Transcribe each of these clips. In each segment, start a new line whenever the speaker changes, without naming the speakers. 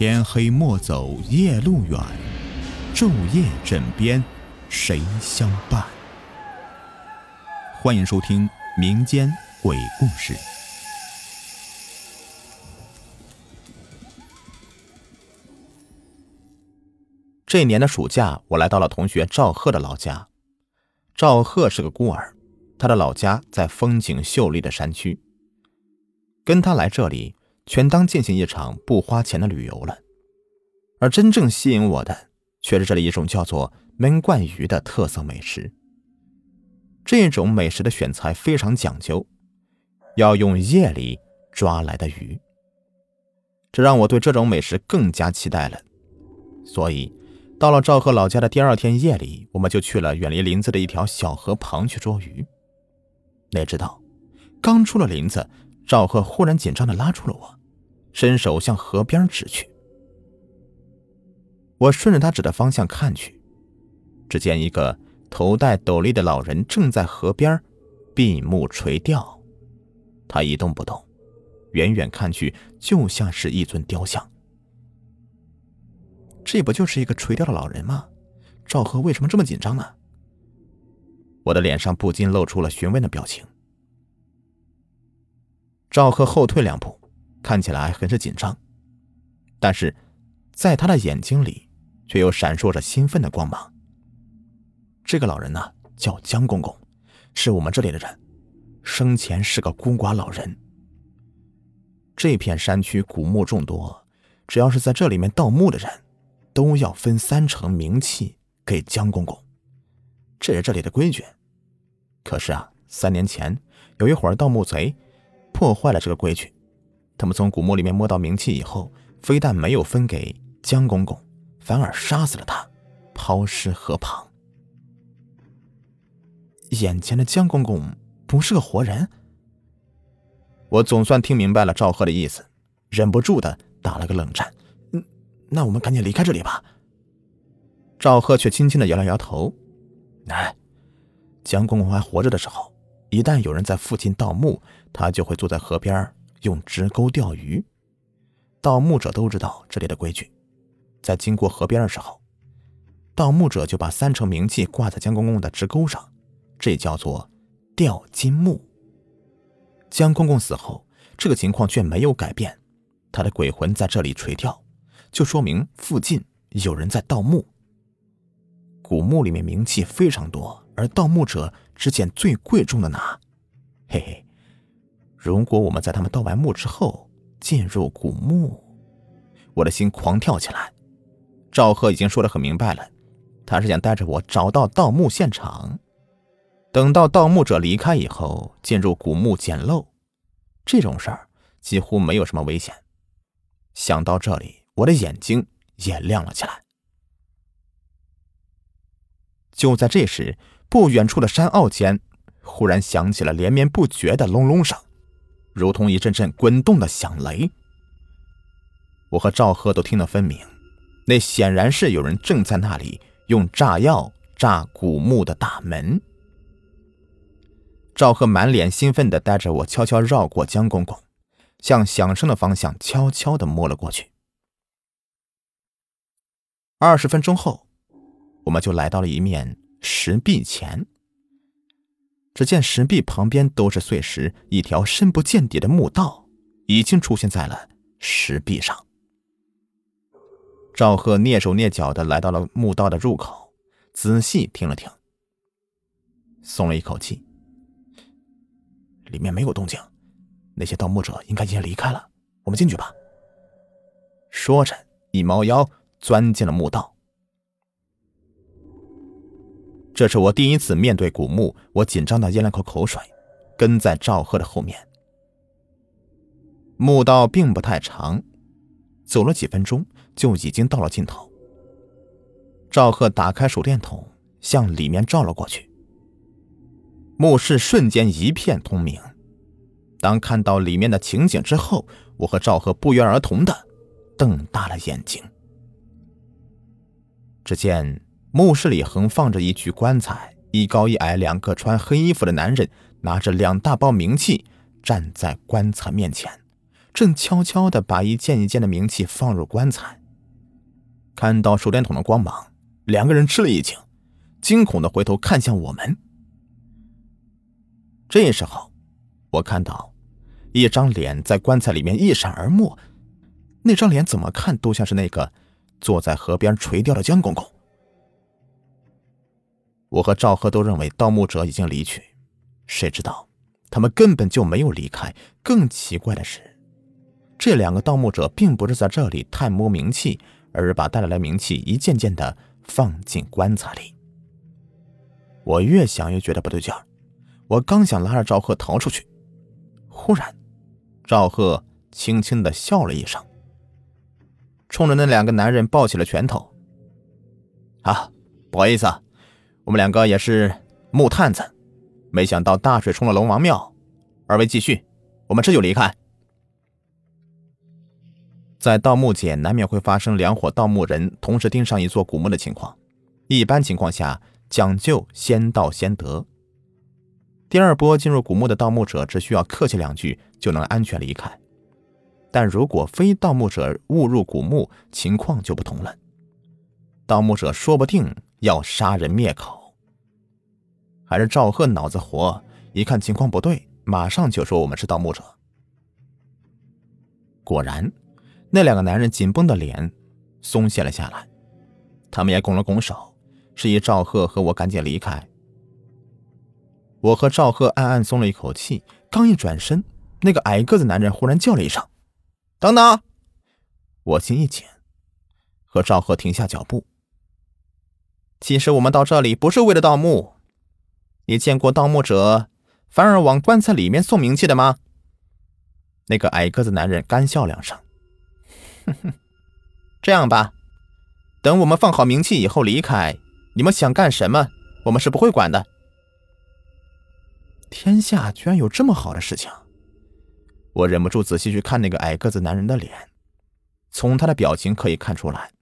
天黑莫走夜路远，昼夜枕边谁相伴？欢迎收听民间鬼故事。
这年的暑假，我来到了同学赵贺的老家。赵贺是个孤儿，他的老家在风景秀丽的山区。跟他来这里。全当进行一场不花钱的旅游了，而真正吸引我的却是这里一种叫做焖罐鱼的特色美食。这种美食的选材非常讲究，要用夜里抓来的鱼，这让我对这种美食更加期待了。所以，到了赵贺老家的第二天夜里，我们就去了远离林子的一条小河旁去捉鱼。哪知道，刚出了林子，赵贺忽然紧张的拉住了我。伸手向河边指去，我顺着他指的方向看去，只见一个头戴斗笠的老人正在河边闭目垂钓，他一动不动，远远看去就像是一尊雕像。这不就是一个垂钓的老人吗？赵贺为什么这么紧张呢？我的脸上不禁露出了询问的表情。赵贺后退两步。看起来很是紧张，但是，在他的眼睛里却又闪烁着兴奋的光芒。这个老人呢，叫江公公，是我们这里的人，生前是个孤寡老人。这片山区古墓众多，只要是在这里面盗墓的人，都要分三成冥器给江公公，这是这里的规矩。可是啊，三年前有一伙盗墓贼破坏了这个规矩。他们从古墓里面摸到冥器以后，非但没有分给江公公，反而杀死了他，抛尸河旁。眼前的江公公不是个活人。我总算听明白了赵贺的意思，忍不住的打了个冷战。嗯，那我们赶紧离开这里吧。赵贺却轻轻的摇了摇头。哎，江公公还活着的时候，一旦有人在附近盗墓，他就会坐在河边用直钩钓鱼，盗墓者都知道这里的规矩。在经过河边的时候，盗墓者就把三成冥器挂在江公公的直钩上，这叫做钓金木。江公公死后，这个情况却没有改变，他的鬼魂在这里垂钓，就说明附近有人在盗墓。古墓里面冥器非常多，而盗墓者只捡最贵重的拿，嘿嘿。如果我们在他们盗完墓之后进入古墓，我的心狂跳起来。赵贺已经说的很明白了，他是想带着我找到盗墓现场，等到盗墓者离开以后进入古墓捡漏，这种事儿几乎没有什么危险。想到这里，我的眼睛也亮了起来。就在这时，不远处的山坳间忽然响起了连绵不绝的隆隆声。如同一阵阵滚动的响雷，我和赵贺都听得分明，那显然是有人正在那里用炸药炸古墓的大门。赵贺满脸兴奋地带着我悄悄绕过江公公，向响声的方向悄悄地摸了过去。二十分钟后，我们就来到了一面石壁前。只见石壁旁边都是碎石，一条深不见底的墓道已经出现在了石壁上。赵贺蹑手蹑脚的来到了墓道的入口，仔细听了听，松了一口气。里面没有动静，那些盗墓者应该已经离开了。我们进去吧。说着，一猫腰钻进了墓道。这是我第一次面对古墓，我紧张的咽了口口水，跟在赵贺的后面。墓道并不太长，走了几分钟就已经到了尽头。赵贺打开手电筒，向里面照了过去，墓室瞬间一片通明。当看到里面的情景之后，我和赵贺不约而同的瞪大了眼睛。只见。墓室里横放着一具棺材，一高一矮两个穿黑衣服的男人拿着两大包冥器站在棺材面前，正悄悄的把一件一件的冥器放入棺材。看到手电筒的光芒，两个人吃了一惊，惊恐的回头看向我们。这时候，我看到一张脸在棺材里面一闪而没，那张脸怎么看都像是那个坐在河边垂钓的江公公。我和赵贺都认为盗墓者已经离去，谁知道他们根本就没有离开。更奇怪的是，这两个盗墓者并不是在这里探摸冥器，而是把带来的冥器一件件的放进棺材里。我越想越觉得不对劲儿，我刚想拉着赵贺逃出去，忽然，赵贺轻轻的笑了一声，冲着那两个男人抱起了拳头：“啊，不好意思。”啊。我们两个也是木探子，没想到大水冲了龙王庙。二位继续，我们这就离开。在盗墓界，难免会发生两伙盗墓人同时盯上一座古墓的情况。一般情况下，讲究先到先得。第二波进入古墓的盗墓者只需要客气两句就能安全离开。但如果非盗墓者误入古墓，情况就不同了。盗墓者说不定要杀人灭口。还是赵贺脑子活，一看情况不对，马上就说我们是盗墓者。果然，那两个男人紧绷的脸松懈了下来，他们也拱了拱手，示意赵贺和我赶紧离开。我和赵贺暗暗松了一口气，刚一转身，那个矮个子男人忽然叫了一声：“等等！”我心一紧，和赵贺停下脚步。其实我们到这里不是为了盗墓。你见过盗墓者反而往棺材里面送冥器的吗？那个矮个子男人干笑两声，哼哼，这样吧，等我们放好冥器以后离开，你们想干什么，我们是不会管的。天下居然有这么好的事情！我忍不住仔细去看那个矮个子男人的脸，从他的表情可以看出来，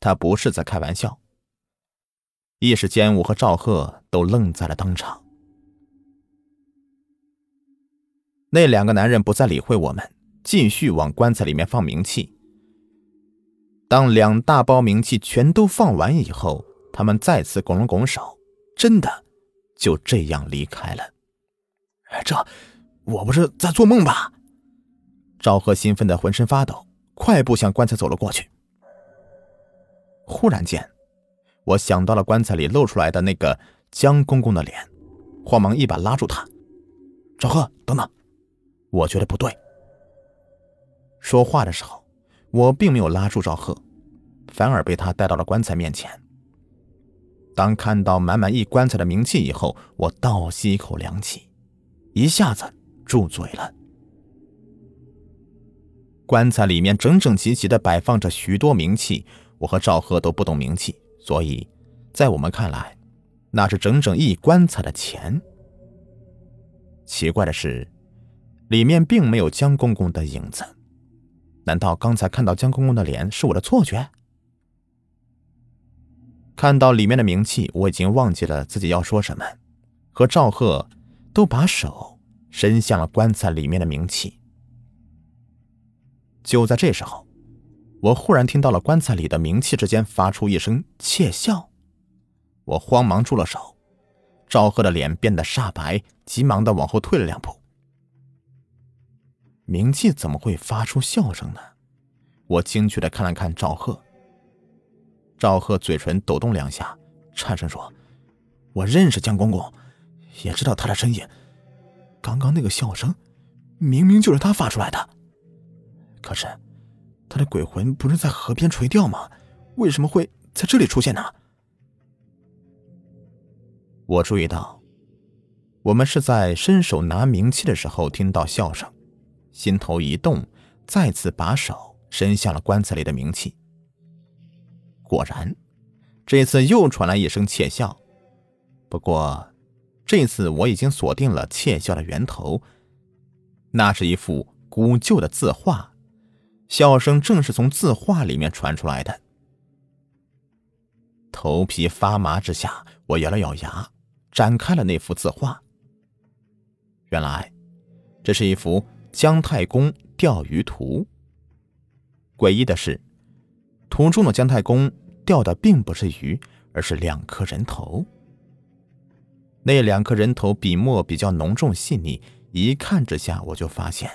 他不是在开玩笑。一时间，我和赵贺都愣在了当场。那两个男人不再理会我们，继续往棺材里面放冥器。当两大包冥器全都放完以后，他们再次拱了拱手，真的就这样离开了。这，我不是在做梦吧？赵贺兴奋的浑身发抖，快步向棺材走了过去。忽然间。我想到了棺材里露出来的那个江公公的脸，慌忙一把拉住他：“赵贺，等等！”我觉得不对。说话的时候，我并没有拉住赵贺，反而被他带到了棺材面前。当看到满满一棺材的冥器以后，我倒吸一口凉气，一下子住嘴了。棺材里面整整齐齐的摆放着许多冥器，我和赵贺都不懂冥器。所以，在我们看来，那是整整一棺材的钱。奇怪的是，里面并没有江公公的影子。难道刚才看到江公公的脸是我的错觉？看到里面的冥器，我已经忘记了自己要说什么，和赵贺都把手伸向了棺材里面的冥器。就在这时候。我忽然听到了棺材里的冥器之间发出一声窃笑，我慌忙住了手。赵贺的脸变得煞白，急忙的往后退了两步。冥器怎么会发出笑声呢？我惊惧的看了看赵贺。赵贺嘴唇抖动两下，颤声说：“我认识江公公，也知道他的声音。刚刚那个笑声，明明就是他发出来的。可是……”他的鬼魂不是在河边垂钓吗？为什么会在这里出现呢？我注意到，我们是在伸手拿冥器的时候听到笑声，心头一动，再次把手伸向了棺材里的冥器。果然，这次又传来一声窃笑。不过，这次我已经锁定了窃笑的源头，那是一幅古旧的字画。笑声正是从字画里面传出来的。头皮发麻之下，我咬了咬牙，展开了那幅字画。原来，这是一幅姜太公钓鱼图。诡异的是，图中的姜太公钓的并不是鱼，而是两颗人头。那两颗人头笔墨比较浓重细腻，一看之下我就发现，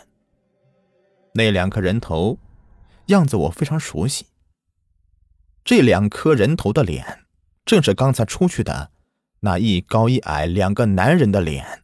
那两颗人头样子我非常熟悉。这两颗人头的脸，正是刚才出去的那一高一矮两个男人的脸。